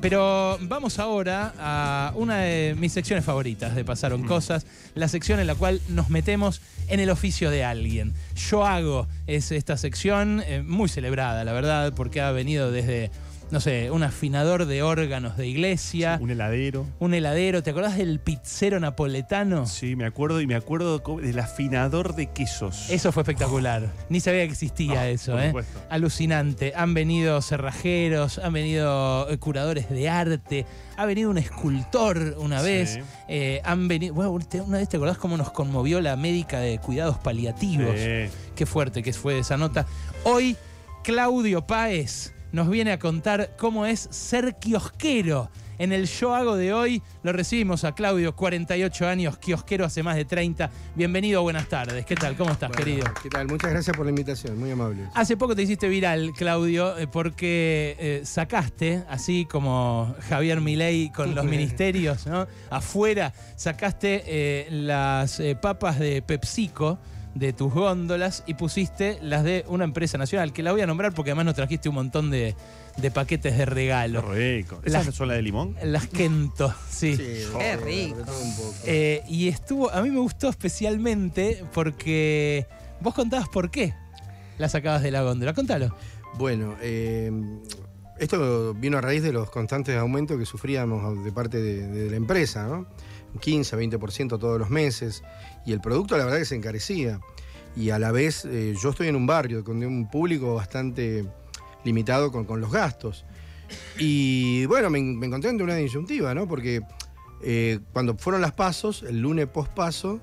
Pero vamos ahora a una de mis secciones favoritas de Pasaron Cosas, la sección en la cual nos metemos en el oficio de alguien. Yo hago es esta sección eh, muy celebrada, la verdad, porque ha venido desde no sé, un afinador de órganos de iglesia, Un heladero. un heladero. ¿Te acordás del pizzero napoletano? Sí, me acuerdo y me acuerdo del afinador de quesos. Eso fue espectacular. Ni sabía que existía Ah, eso, por ¿eh? supuesto. Alucinante. Han venido cerrajeros, han venido eh, curadores de arte, ha venido un escultor una Sí. vez. eh, han venido. Bueno, una vez te acordás cómo nos conmovió la médica de cuidados paliativos. Sí. Qué fuerte que fue esa nota. Hoy, Claudio Páez nos viene a contar cómo es ser kiosquero. En el Yo Hago de hoy lo recibimos a Claudio, 48 años, kiosquero hace más de 30. Bienvenido, buenas tardes. ¿Qué tal? ¿Cómo estás, Bueno, querido? ¿Qué tal? Muchas gracias por la invitación, muy amable. Hace poco te hiciste viral, Claudio, eh, porque eh, sacaste, así como Javier Milei con los ministerios, ¿no? Afuera, sacaste eh, las eh, papas de PepsiCo de tus góndolas y pusiste las de una empresa nacional, que la voy a nombrar porque además nos trajiste un montón de, de paquetes de Qué regalo. rico. Las- ¿Esa son la de limón? Las Kento, sí. de Qué rico. Eh, y estuvo, a mí me gustó especialmente porque vos contabas por qué la sacabas de la góndola. Contalo. Bueno, eh, esto vino a raíz de los constantes aumentos que sufríamos de parte de, de la empresa, ¿no? Un 15, 20% todos los meses. Y el producto, la verdad, que se encarecía. Y a la vez, eh, yo estoy en un barrio con un público bastante limitado con, con los gastos. Y bueno, me, me encontré ante una disyuntiva, ¿no? Porque eh, cuando fueron las pasos, el lunes post paso,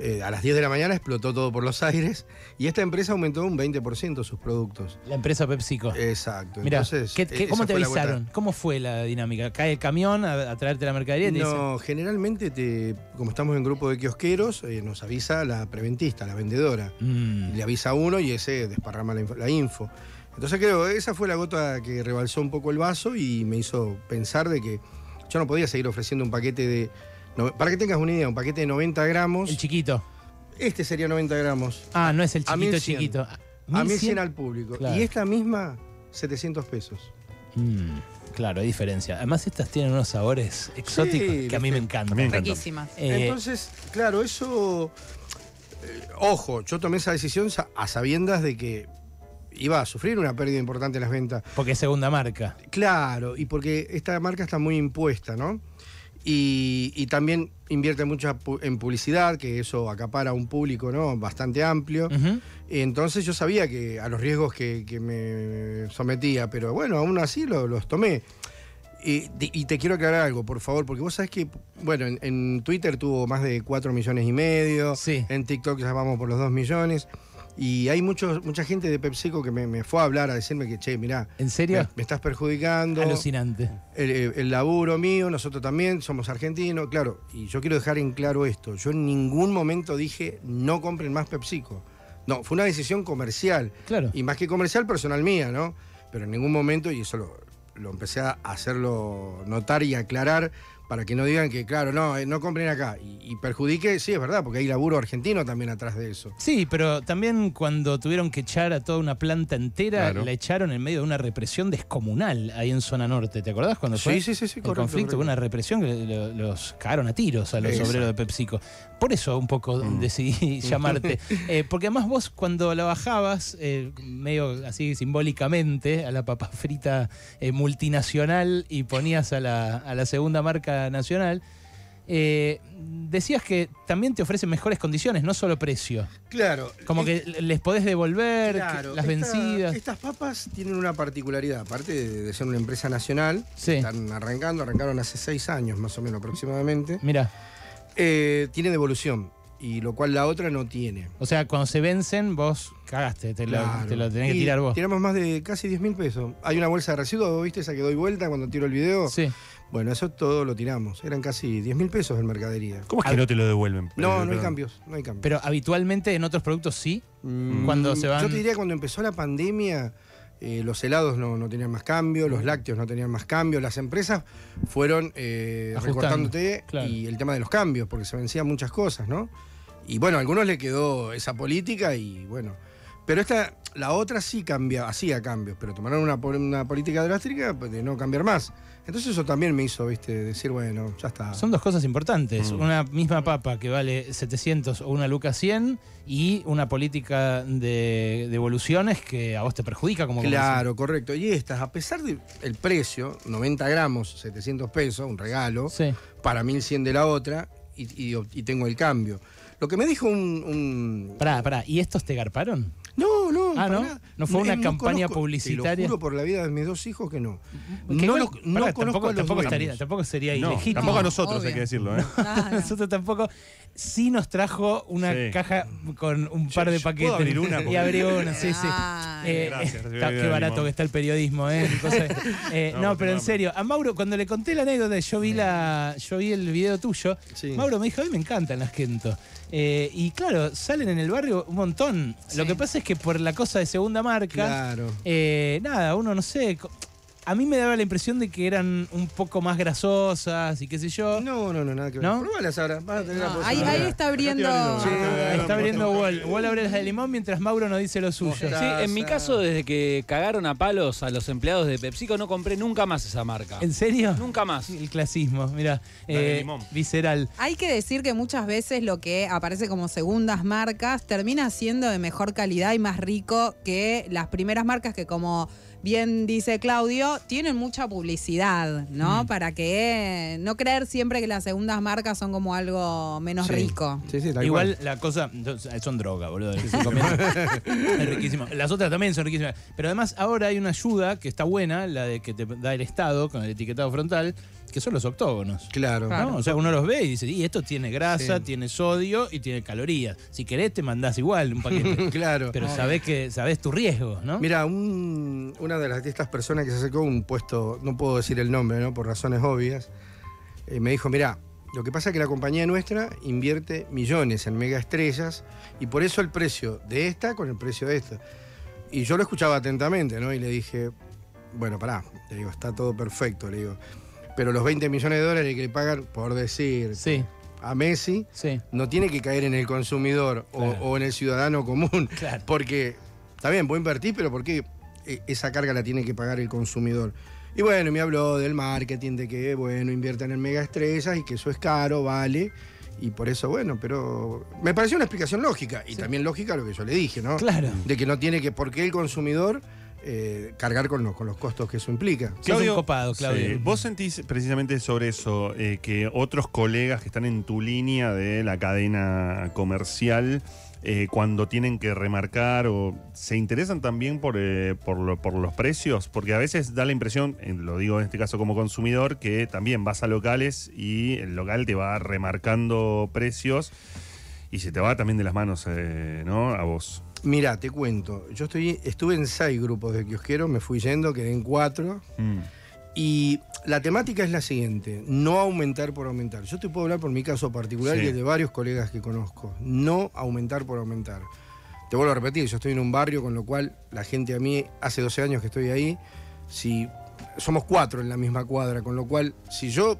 eh, a las 10 de la mañana explotó todo por los aires y esta empresa aumentó un 20% sus productos. La empresa PepsiCo. Exacto. Mira, Entonces, ¿qué- qué- eh, ¿cómo te avisaron? ¿Cómo fue la dinámica? ¿Cae el camión a, a traerte la mercadería y te dicen, No, generalmente, te, como estamos en grupo de kiosqueros, eh, nos avisa la preventista, la vendedora. "Mm, Le avisa a uno y ese desparrama la info. la info. Entonces creo, esa fue la gota que rebalsó un poco el vaso y me hizo pensar de que yo no podía seguir ofreciendo un paquete de... no- para que tengas una idea, un paquete de 90 gramos. el chiquito? Este sería 90 gramos. Ah, no es el A chiquito 1100. chiquito. A 1100. 1100 al público. Claro. Y esta misma, 700 pesos. Mm, claro, hay diferencia. Además, estas tienen unos sabores exóticos Sí, que a mí me encantan. A me. Riquísimas. Eh, Entonces, claro, eso. eh, ojo, yo tomé esa decisión a sabiendas de que iba a sufrir una pérdida importante en las ventas. porque es segunda marca. Claro, y porque esta marca está muy impuesta, ¿no? Y, y también invierte mucho en publicidad, que eso acapara a un público ¿no? bastante amplio. Entonces yo sabía que a los riesgos que, que me sometía, pero bueno, aún así lo- los tomé. Y, y te quiero aclarar algo, por favor, porque vos sabés que, bueno, en, en Twitter tuvo más de 4 millones y medio, Sí. en TikTok ya vamos por los 2 millones, y hay muchos, mucha gente de PepsiCo que me, me fue a hablar, a decirme que, che, mirá, ¿En me, serio? me estás perjudicando, Alucinante. el, el laburo mío, nosotros también somos argentinos, claro, y yo quiero dejar en claro esto, yo en ningún momento dije no compren más PepsiCo. No, fue una decisión comercial, Claro. y más que comercial, personal mía, ¿no? Pero en ningún momento, y eso lo, lo empecé a hacerlo notar y aclarar para que no digan que, claro, no, eh, no compren acá. Y, y perjudique, sí, es verdad, porque hay laburo argentino también atrás de eso. Sí, pero también cuando tuvieron que echar a toda una planta entera, Claro. la echaron en medio de una represión descomunal ahí en zona norte. ¿Te acordás cuando fue? Sí, sí, sí, sí, el correcto, conflicto, correcto. una represión que lo- los cagaron a tiros a los Exacto. obreros de PepsiCo. Por eso un poco Mm. decidí llamarte. Eh, porque además vos cuando la bajabas, eh, medio así simbólicamente, a la papa frita eh, multinacional y ponías a la, a la segunda marca nacional, eh, decías que también te ofrecen mejores condiciones, no solo precio. Claro. Como es- que les podés devolver Claro, las esta- vencidas. Estas papas tienen una particularidad, aparte de, de ser una empresa nacional, Sí. están arrancando, arrancaron hace seis años más o menos aproximadamente, Mira, eh, tiene devolución, y lo cual la otra no tiene. o sea, cuando se vencen, vos cagaste, te, lo, Claro. te lo tenés que tirar vos. Tiramos más de casi 10 mil pesos. Hay una bolsa de residuos, ¿vos ¿viste esa que doy vuelta cuando tiro el video? Sí. Bueno, eso todo lo tiramos. Eran casi 10 mil pesos en mercadería. ¿Cómo es que no te lo devuelven? No, no hay cambios, no hay cambios. Pero habitualmente en otros productos sí. Mm, cuando se van- Yo te diría que cuando empezó la pandemia, eh, los helados no, no tenían más cambio, los lácteos no tenían más cambio, las empresas fueron eh, recortándote claro. y el tema de los cambios, porque se vencían muchas cosas, ¿no? Y bueno, a algunos le quedó esa política y bueno, Pero esta, la otra sí cambia, hacía cambios, pero tomaron una, una política drástica de no cambiar más. Entonces eso también me hizo, viste, decir, bueno, ya está. Son dos cosas importantes. Mm. Una misma papa que vale 700 o una luca 100 y una política de devoluciones que a vos te perjudica como Claro, correcto. Y estas, a pesar del precio, 90 gramos, 700 pesos, un regalo. Sí. para 1100 de la otra, y, y- y tengo el cambio. Lo que me dijo un... un- Pará, pará. ¿Y estos te garparon? No, no. Ah, ¿no? nada. ¿No fue una Eh, campaña conozco- publicitaria? Te lo juro por la vida de mis dos hijos que no. Que no los- no pará, conozco tampoco, a los tampoco, estaría, tampoco sería No, ilegítimo. tampoco a nosotros, obvio. hay que decirlo, ¿eh? Nosotros tampoco. Sí nos trajo una Sí. caja con un Yo- par de yo paquetes. puedo abrir una, y abrí una, sí, sí. Ay. Eh, Gracias, está- qué Limón. barato que está el periodismo, ¿eh? Cosa eh, No, pero en serio, a Mauro, cuando le conté la anécdota, yo vi la, yo vi el video tuyo. Sí. Mauro me dijo, a mí me encantan las Kento. Eh, y claro, salen en el barrio un montón. Lo Sí. que pasa es que por la cosa de segunda marca, Claro. eh, nada, uno no sé. co- A mí me daba la impresión de que eran un poco más grasosas y qué sé yo. No, no, no, nada que ver. ¿No? Probalas ahora. vas a tener la No, ahí, está abriendo. Sí, Ahí está abriendo. Wall. Wall abre las de limón mientras Mauro nos dice lo suyo. Sí, en mi caso, desde que cagaron a palos a los empleados de PepsiCo, no compré nunca más esa marca. ¿En serio? Nunca más. El clasismo, mira, eh, limón. visceral. Hay que decir que muchas veces lo que aparece como segundas marcas termina siendo de mejor calidad y más rico que las primeras marcas que como bien dice Claudio, tienen mucha publicidad, ¿no? Mm. Para que no creer siempre que las segundas marcas son como algo menos Sí. rico. Sí, sí, tal Igual cual. la cosa, son droga, boludo. que se es riquísimo. Las otras también son riquísimas. Pero además ahora hay una ayuda que está buena, la de que te da el Estado con el etiquetado frontal, que son los octógonos. Claro. ¿no? Claro. O sea, uno los ve y dice, y esto tiene grasa, Sí. tiene sodio y tiene calorías. Si querés te mandás igual un paquete. claro. Pero sabés que sabés tu riesgo, ¿no? Mira, un- una de, las, de estas personas que se acercó a un puesto, no puedo decir el nombre, ¿no? Por razones obvias, eh, me dijo, mira, lo que pasa es que la compañía nuestra invierte millones en mega estrellas y por eso el precio de esta con el precio de esta. Y yo lo escuchaba atentamente, ¿no? Y le dije, bueno, pará, le digo, está todo perfecto, le digo. Pero los 20 millones de dólares que le pagan, por decir, Sí, a Messi, sí. no tiene que caer en el consumidor o- Claro. o, en el ciudadano común. Claro. Porque, está bien, puedo invertir, pero ¿por qué esa carga la tiene que pagar el consumidor? Y bueno, me habló del marketing, de que, bueno, inviertan en mega estrellas y que eso es caro, vale. Y por eso, bueno, pero me pareció una explicación lógica. Y también lógica lo que yo le dije, ¿no? Claro. De que no tiene que, ¿por qué el consumidor eh, cargar con los, con los costos que eso implica? Un copado, Claudio. sí, ¿Vos sentís precisamente sobre eso eh, que otros colegas que están en tu línea de la cadena comercial, eh, cuando tienen que remarcar o se interesan también por, eh, por, lo- por los precios? Porque a veces da la impresión, eh, lo digo en este caso como consumidor, que también vas a locales y el local te va remarcando precios y se te va también de las manos eh, ¿no? a vos. Mira, te cuento. Yo estoy, estuve en seis grupos de kiosqueros, me fui yendo, quedé en cuatro. Mm. Y la temática es la siguiente, no aumentar por aumentar. Yo te puedo hablar por mi caso particular Sí. y el de varios colegas que conozco. No aumentar por aumentar. Te vuelvo a repetir, yo estoy en un barrio con lo cual la gente a mí, hace 12 años que estoy ahí, si somos cuatro en la misma cuadra, con lo cual si yo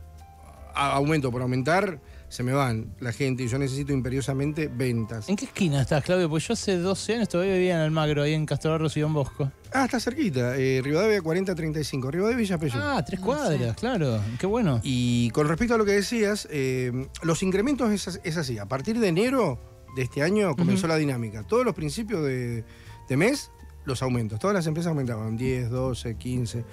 aumento por aumentar, se me van la gente y yo necesito imperiosamente ventas. ¿En qué esquina estás, Claudio? Pues yo hace 12 años todavía vivía en Almagro, ahí en Castrobarros y Don Bosco. Ah, está cerquita, eh, Rivadavia 4035, Rivadavia Villa Pello. Ah, tres cuadras, claro. Qué bueno. Y con respecto a lo que decías, eh, los incrementos es, as- es así. A partir de enero de este año comenzó la dinámica. Todos los principios de, de mes, los aumentos. Todas las empresas aumentaban 10, 12, 15.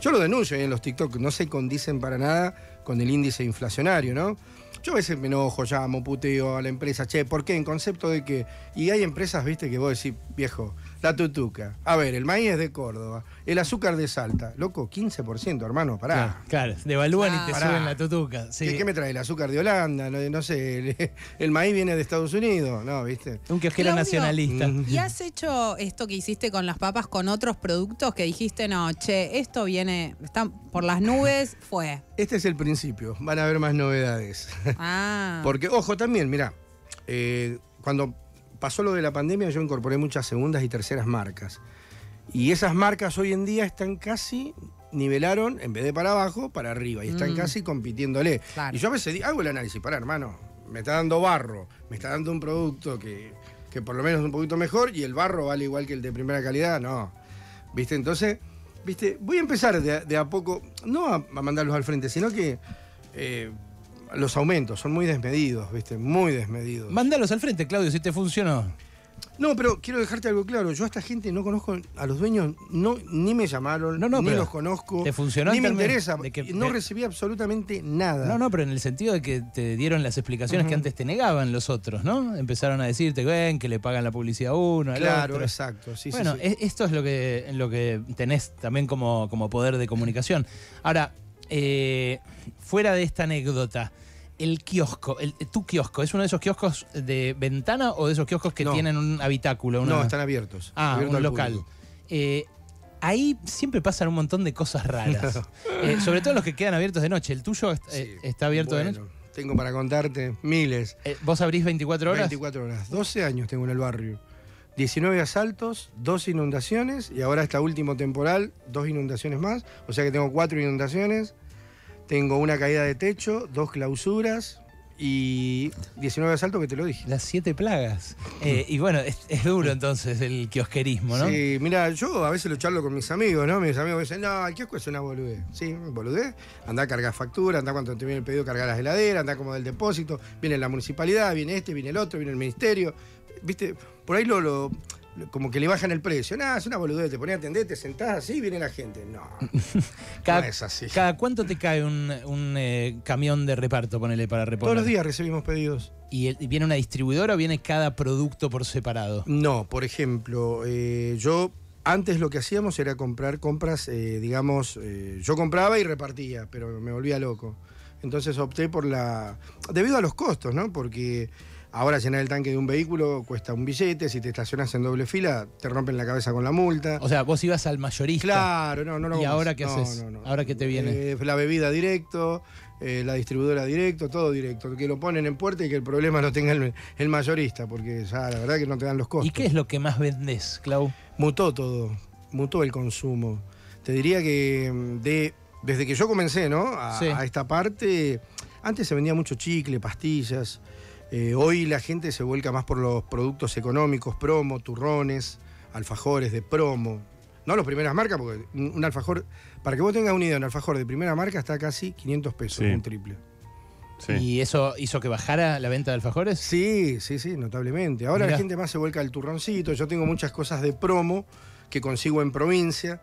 Yo lo denuncio ahí en los TikTok, no se condicen para nada con el índice inflacionario, ¿no? Yo a veces me enojo, llamo, puteo a la empresa, che, ¿por qué? En concepto de que. Y hay empresas, viste, que vos decís, viejo, la tutuca. A ver, el maíz es de Córdoba, el azúcar de Salta. Loco, 15%, hermano, pará. Claro, claro, devalúan y te Pará. suben la tutuca. Sí. ¿Qué, qué me trae? ¿El azúcar de Holanda? No, no sé, el, el maíz viene de Estados Unidos, ¿no? ¿Viste? Un Claudio. nacionalista. ¿Y has hecho esto que hiciste con las papas con otros productos que dijiste, no, che, esto viene, está por las nubes, fue? Este es el principio, van a haber más novedades. Ah. Porque, ojo, también, mira, cuando pasó lo de la pandemia yo incorporé muchas segundas y terceras marcas. Y esas marcas hoy en día están casi, nivelaron, en vez de para abajo, para arriba. Y están Mm. casi compitiéndole. Claro. Y yo a veces hago el análisis, para hermano, me está dando barro, me está dando un producto que que por lo menos es un poquito mejor, y el barro vale igual que el de primera calidad, no. ¿Viste? Entonces, ¿viste? Voy a empezar de, a- de a poco, no a, a mandarlos al frente, sino que eh, los aumentos son muy desmedidos, ¿viste? Muy desmedidos. Mándalos al frente, Claudio, si te funcionó. No, pero quiero dejarte algo claro. Yo a esta gente no conozco, a los dueños no, ni me llamaron, No, no, ni los conozco. ¿te funcionó Ni me interesa. de que- y no de- recibí absolutamente nada. No, no, pero en el sentido de que te dieron las explicaciones que antes te negaban los otros, ¿no? Empezaron a decirte, ven, que le pagan la publicidad a uno, al Claro, otro. exacto. Sí, sí, bueno, sí. e- esto es lo que, lo que tenés también como, como poder de comunicación. Ahora, eh, fuera de esta anécdota, el kiosco, el, tu kiosco, ¿es uno de esos kioscos de ventana o de esos kioscos que No. tienen un habitáculo? una- No, están abiertos. Ah, abiertos un al local. Eh, ahí siempre pasan un montón de cosas raras. Eh, sobre todo los que quedan abiertos de noche. ¿El tuyo est- Sí. está abierto de Bueno, noche? Tengo para contarte miles. Eh, ¿Vos abrís 24 horas? 24 horas. 12 años tengo en el barrio. 19 asaltos, dos inundaciones y ahora esta último temporal, dos inundaciones más. O sea que tengo cuatro inundaciones. Tengo una caída de techo, dos clausuras y 19 asaltos que te lo dije. Las siete plagas. Eh, y bueno, es, es duro entonces el kiosquerismo, ¿no? Sí, mira, yo a veces lo charlo con mis amigos, ¿no? Mis amigos me dicen, no, el kiosco es una boludez. Sí, boludez. Andá a cargar factura, andá cuando te viene el pedido, cargar las heladeras, andá como del depósito, viene la municipalidad, viene este, viene el otro, viene el ministerio. ¿Viste? Por ahí lo- como que le bajan el precio. Nada, es una boludez, te pones a atender, te sentás así y viene la gente. No, cada, no es así. cada cuánto te cae un, un, eh, camión de reparto, ponele, para reponer? Todos los días recibimos pedidos. ¿Y, el- viene una distribuidora o viene cada producto por separado? No, por ejemplo, eh, yo antes lo que hacíamos era comprar compras, eh, digamos, yo compraba y repartía, pero me volvía loco. Entonces opté por la... debido a los costos, ¿no? Porque ahora llenar el tanque de un vehículo cuesta un billete, si te estacionas en doble fila te rompen la cabeza con la multa. O sea, vos ibas al mayorista. Claro, no, no lo ¿Y ahora qué No, haces? no, no. ¿Ahora qué te viene? Eh, la bebida directo, eh, la distribuidora directo, todo directo. Que lo ponen en puerta y que el problema lo tenga el, el mayorista, porque ya la verdad que no te dan los costos. ¿Y qué es lo que más vendés, Clau? Mutó todo, mutó el consumo. Te diría que mm, de, desde que yo comencé, ¿no? A, Sí. a esta parte, antes se vendía mucho chicle, pastillas. Eh, hoy la gente se vuelca más por los productos económicos, promo, turrones, alfajores de promo. No las primeras marcas, porque un alfajor, para que vos tengas una idea, un alfajor de primera marca está casi 500 pesos, Sí. un triple. Sí. ¿Y eso hizo que bajara la venta de alfajores? Sí, sí, sí, notablemente. Ahora Mirá. la gente más se vuelca al turroncito. Yo tengo muchas cosas de promo que consigo en provincia,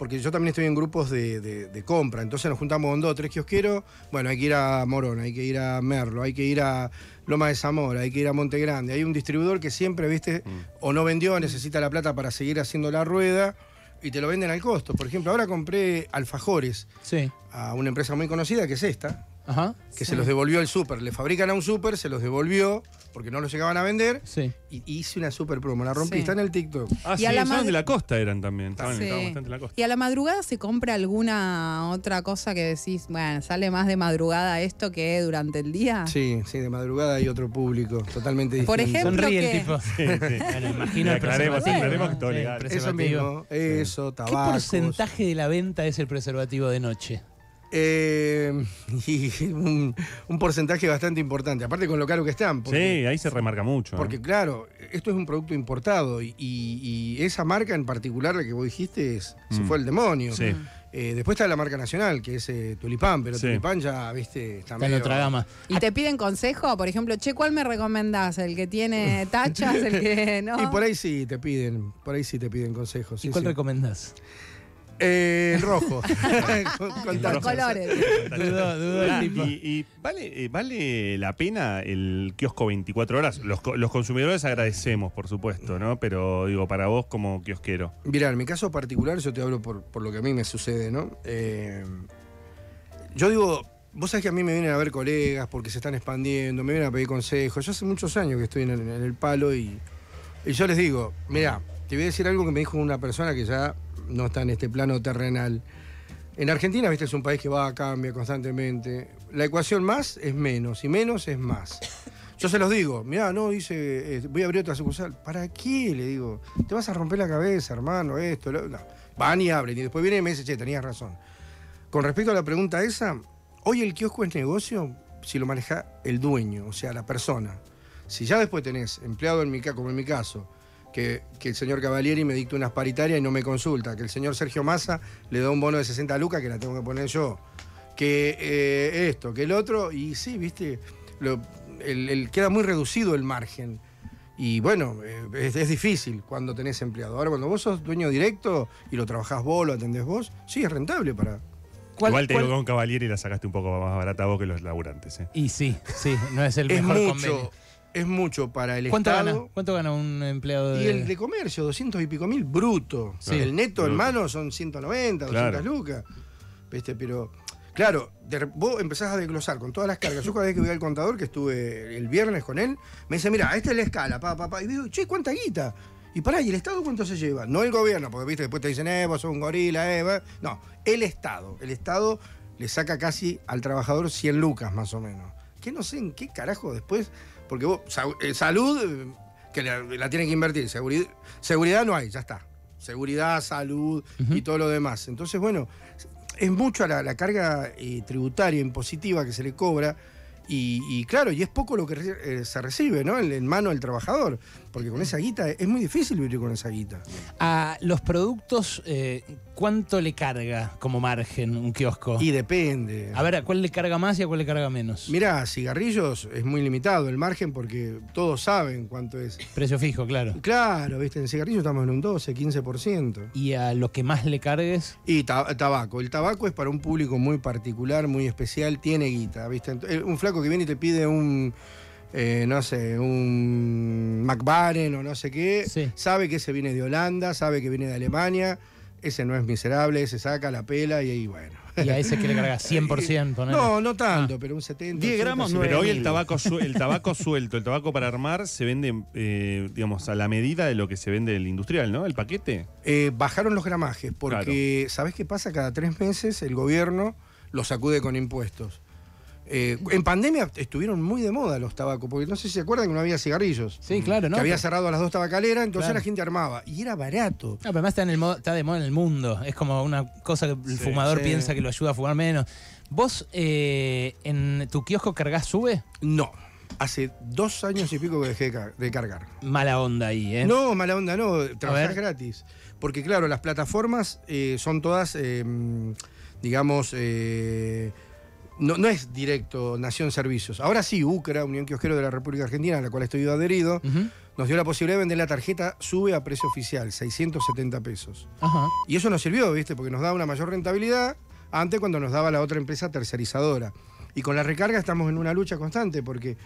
porque yo también estoy en grupos de, de- de compra. Entonces nos juntamos con dos o tres kiosqueros. Bueno, hay que ir a Morón, hay que ir a Merlo, hay que ir a Loma de Zamora, hay que ir a Monte Grande. Hay un distribuidor que siempre, viste, o no vendió, necesita la plata para seguir haciendo la rueda y te lo venden al costo. Por ejemplo, ahora compré alfajores Sí. a una empresa muy conocida que es esta, Ajá. que se los devolvió al súper. Le fabrican a un súper, se los devolvió porque no los llegaban a vender Sí. y hice una súper promo. La rompí, Sí. está en el TikTok. Ah, Y sí, a la estaban de la costa eran también. Estaban, Sí. estaban bastante en la costa. Y a la madrugada se compra alguna otra cosa que decís, bueno, sale más de madrugada esto que durante el día. Sí, sí, de madrugada hay otro público totalmente distinto. Por ejemplo, Sonríe el ¿qué? tipo. Sí, sí. Bueno, imagino el Aclaremos, preservativo. aclaremos todo legal. el Eso preservativo. mismo, eso, ¿Qué tabacos. porcentaje de la venta es el preservativo de noche? Eh, y un, un porcentaje bastante importante. Aparte con lo caro que están. Porque, Sí, ahí se remarca mucho. ¿eh? porque claro, esto es un producto importado y, y- y esa marca en particular, la que vos dijiste, es- se Mm. fue el demonio. Sí. Eh, después está la marca nacional, que es eh, Tulipán, pero Sí. Tulipán ya, viste, está, Está en medio- otra gama. Y te piden consejo, por ejemplo, che, ¿cuál me recomendás? ¿El que tiene tachas? ¿El que no? Y por ahí sí te piden, por ahí sí te piden consejos. ¿Y cuál sí. recomendás? Eh, el rojo. con, con Los tachas. colores. Dudo, dudo el tipo. y, y vale, eh, vale la pena el kiosco 24 horas. Los, co- los consumidores agradecemos, por supuesto, ¿no? Pero digo, para vos como kiosquero. Mirá, en mi caso particular, yo te hablo por, por lo que a mí me sucede, ¿no? Eh, yo digo, vos sabés que a mí me vienen a ver colegas porque se están expandiendo, me vienen a pedir consejos. Yo hace muchos años que estoy en el, en el palo y, y yo les digo, mirá, te voy a decir algo que me dijo una persona que ya no está en este plano terrenal. En Argentina, viste, es un país que va, cambia constantemente. La ecuación más es menos y menos es más. Yo se los digo, mirá, no, dice, eh, voy a abrir otra sucursal. ¿Para qué? Le digo, te vas a romper la cabeza, hermano, esto, lo... no. Van y abren y después viene y me dice, che, tenías razón. Con respecto a la pregunta esa, hoy el kiosco es negocio si lo maneja el dueño, o sea, la persona. Si ya después tenés empleado en mi, como en mi caso, que, que el señor Cavalieri me dicta unas paritarias y no me consulta, que el señor Sergio Massa le da un bono de 60 lucas que la tengo que poner yo, que eh, esto, que el otro, y sí, viste, lo- el- el- queda muy reducido el margen. Y bueno, eh, es, es difícil cuando tenés empleado. Ahora, cuando vos sos dueño directo y lo trabajás vos, lo atendés vos, sí, es rentable para... ¿Cuál- Igual te cuál- digo con Cavalieri la sacaste un poco más barata vos que los laburantes. ¿eh? Y sí, sí, no es el Es mejor mucho, convenio. Es mucho para el ¿Cuánto Estado. gana? ¿Cuánto gana un empleado de.? Y el de comercio, 200 y pico mil bruto. Sí. el neto en Bruto. mano son 190, 200 Claro. lucas. ¿Viste? Pero, claro, de vos empezás a desglosar con todas las cargas. Yo cada vez que voy al contador, que estuve el viernes con él, me dice, mira, esta es la escala, pa, pa, pa. Y digo, che, ¿cuánta guita? Y pará, ¿y el Estado cuánto se lleva? No el gobierno, porque viste, después te dicen, eh, vos sos un gorila, eh. va. No, el Estado. El Estado le saca casi al trabajador 100 lucas más o menos. Que no sé en qué carajo después, porque vos, eh, salud, eh, que la, la tienen que invertir, seguridad, seguridad no hay, ya está. Seguridad, salud y todo lo demás. Entonces, bueno, es mucho la, la carga eh, tributaria impositiva que se le cobra. Y, y claro, y es poco lo que re- eh, se recibe, ¿no? En, en mano del trabajador. Porque con esa guita es muy difícil vivir con esa guita. A los productos, eh, ¿cuánto le carga como margen un kiosco? Y depende. A ver, ¿a cuál le carga más y a cuál le carga menos? Mirá, cigarrillos es muy limitado el margen porque todos saben cuánto es. Precio fijo, claro. Claro, viste, en cigarrillos estamos en un 12, 15%. Y a lo que más le cargues, Y ta- tabaco. El tabaco es para un público muy particular, muy especial, tiene guita, ¿viste? Eh, Un flaco que viene y te pide un, eh, no sé, un McBaren o no sé qué, Sí. sabe que ese viene de Holanda, sabe que viene de Alemania, ese no es miserable, ese saca la pela y ahí, bueno. y a ese que le carga 100%, ponele. No, no tanto, pero un 70. 10 80, gramos, Pero hoy el tabaco, el tabaco suelto, el tabaco para armar, se vende, eh, digamos, a la medida de lo que se vende el industrial, ¿no? El paquete. Eh, bajaron los gramajes porque, ¿sabés qué pasa? Cada tres meses el gobierno los sacude con impuestos. Eh, en pandemia estuvieron muy de moda los tabacos, porque no sé si se acuerdan que no había cigarrillos. Sí, claro, ¿no? que había cerrado a las dos tabacaleras, entonces Claro. la gente armaba. Y era barato. No, pero además está, en el modo- está de moda en el mundo. Es como una cosa que el Sí, fumador sí. piensa que lo ayuda a fumar menos. ¿Vos eh, en tu kiosco cargas sube? No. Hace dos años y pico que dejé de car- de cargar. Mala onda ahí, ¿eh? No, mala onda, no. Trabajás gratis. Porque, claro, las plataformas eh, son todas, eh, digamos, eh, no, no es directo Nación Servicios. Ahora sí, UCRA, Unión Kiosquero de la República Argentina, a la cual estoy adherido, nos dio la posibilidad de vender la tarjeta sube a precio oficial, 670 pesos. Y eso nos sirvió, ¿viste? Porque nos da una mayor rentabilidad antes cuando nos daba la otra empresa tercerizadora. Y con la recarga estamos en una lucha constante porque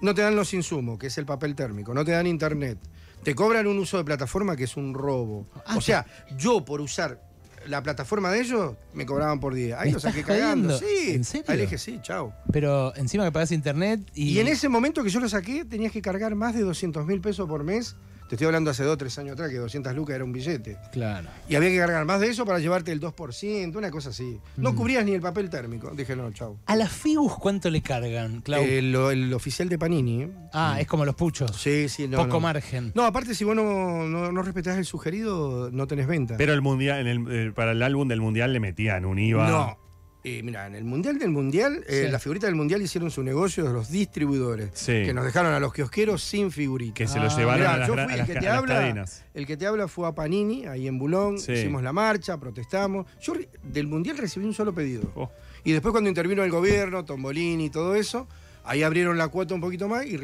no te dan los insumos, que es el papel térmico, no te dan internet. Te cobran un uso de plataforma que es un robo. Ah, o sea, yo por usar la plataforma de ellos me cobraban por día. Ahí ¿Me lo saqué cagando. Sí. ¿En serio? Ahí le dije, sí, chao. Pero encima que pagas internet y. Y... en ese momento que yo lo saqué, tenías que cargar más de 200 mil pesos por mes. Te estoy hablando hace dos, tres años atrás, que 200 lucas era un billete. Claro. Y había que cargar más de eso para llevarte el 2%, una cosa así. No Mm. cubrías ni el papel térmico. Dije, no, chau. ¿A las Figus cuánto le cargan, Clau? Eh, lo- el oficial de Panini. ¿eh? ah, es como los puchos. Sí, sí, no. Poco no. margen. No, aparte, si vos no, no, no respetás el sugerido, no tenés venta. Pero el mundial, en el, eh, para el álbum del mundial le metían un IVA. No. Eh, mira, en el Mundial del Mundial, eh, Sí. la figurita del Mundial hicieron su negocio de los distribuidores. Sí. Que nos dejaron a los kiosqueros sin figurita. Que se Ah, lo llevaron Mirá, a las, yo fui a el las que te a las habla, cadenas. El que te habla fue a Panini, ahí en Bulón. Sí. Hicimos la marcha, protestamos. Yo del Mundial recibí un solo pedido. Oh. Y después cuando intervino el gobierno, Tombolini y todo eso, ahí abrieron la cuota un poquito más y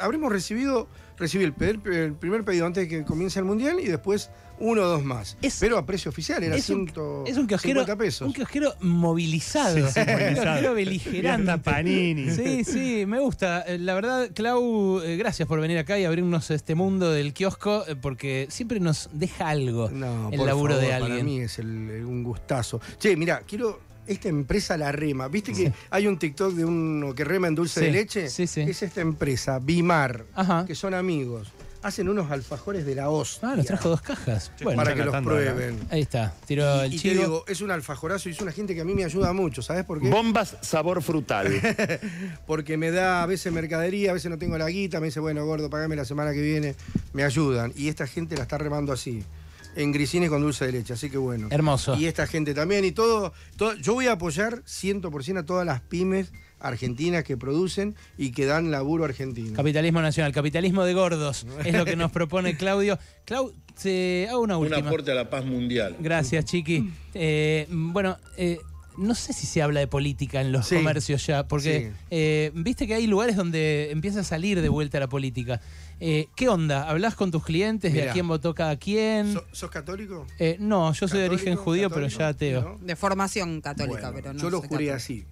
habremos recibido, recibí el, primer pedido antes de que comience el Mundial y después uno o dos más. Es- Pero a precio oficial, era es un- 150 Es un kiosquero, pesos. un kiosquero movilizado. Sí, un kiosquero beligerante. Panini. Sí, sí, me gusta. Eh, La verdad, Clau, eh, gracias por venir acá y abrirnos este mundo del kiosco, eh, porque siempre nos deja algo No, el por laburo de alguien. Para mí es el- un gustazo. Che, mira, quiero. Esta empresa la rema. ¿Viste que hay un TikTok de uno que rema en dulce Sí, de leche? sí, sí. Es esta empresa, Bimar, Ajá. que son amigos. Hacen unos alfajores de la hostia. Ah, nos trajo dos cajas. Bueno, para que los acá. prueben. ahí está. Tiró el Y te chivo. digo, es un alfajorazo y es una gente que a mí me ayuda mucho. ¿Sabes por qué? Bombas sabor frutal. Porque me da a veces mercadería, a veces no tengo la guita, me dice, bueno, gordo, pagame la semana que viene. Me ayudan. Y esta gente la está remando así. En grisines con dulce de leche, así que bueno. Hermoso. Y esta gente también, y todo, todo. Yo voy a apoyar 100% a todas las pymes argentinas que producen y que dan laburo argentino. Capitalismo nacional, capitalismo de gordos, es lo que nos propone Claudio. Clau, te hago una Un última. aporte a la paz mundial. Gracias, Chiqui. Eh, bueno, eh, no sé si se habla de política en los Sí. comercios ya, porque Sí. eh, viste que hay lugares donde empieza a salir de vuelta la política. Eh, ¿Qué onda? ¿Hablas con tus clientes de a quién votó cada quien? ¿So- ¿Sos católico? Eh, no, yo soy de origen ¿Católico? judío, pero ya ateo. ¿No? De formación católica, Bueno, pero no yo lo juré así.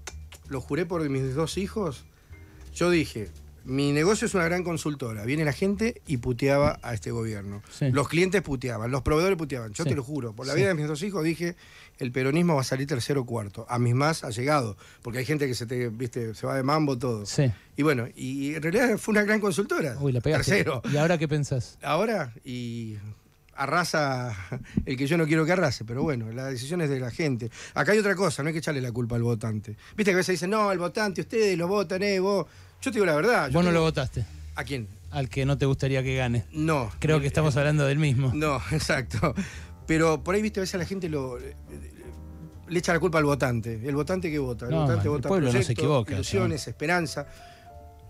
Lo juré por mis dos hijos. Yo dije, mi negocio es una gran consultora. Viene la gente y puteaba a este gobierno. Sí. Los clientes puteaban, los proveedores puteaban. Yo Sí. te lo juro. Por la Sí. vida de mis dos hijos dije, el peronismo va a salir tercero o cuarto. A mis más ha llegado. Porque hay gente que se te, viste, se va de mambo todo. Sí. Y bueno, y en realidad fue una gran consultora. Uy, la pegaste. Tercero. ¿Y ahora qué pensás? Ahora, y arrasa el que yo no quiero que arrase, pero bueno, la decisión es de la gente. Acá hay otra cosa, no hay que echarle la culpa al votante. Viste que a veces dicen, no, el votante, ustedes lo votan, eh, vos. Yo te digo la verdad. Vos no lo votaste, ¿A quién? al que no te gustaría que gane. No. Creo que estamos hablando del mismo. No, exacto. Pero por ahí, viste, a veces la gente lo. Le echa la culpa al votante. El votante que vota. El No, votante el vota pueblo no se equivoca, ilusiones, esperanza.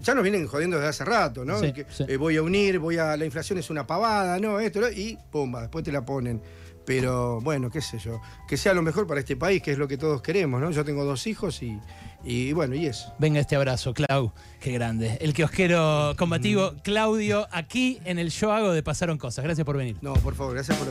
Ya nos vienen jodiendo desde hace rato, ¿no? Sí, Que, sí. eh, voy a unir, voy a. La inflación es una pavada, ¿no? Esto, lo- y pumba, después te la ponen. Pero bueno, qué sé yo. Que sea lo mejor para este país, que es lo que todos queremos, ¿no? Yo tengo dos hijos y, y bueno, y eso. Venga este abrazo, Clau. Qué grande. El kiosquero combativo, Claudio, aquí en el Yo Hago de Pasaron Cosas. Gracias por venir. No, por favor, gracias por la visita.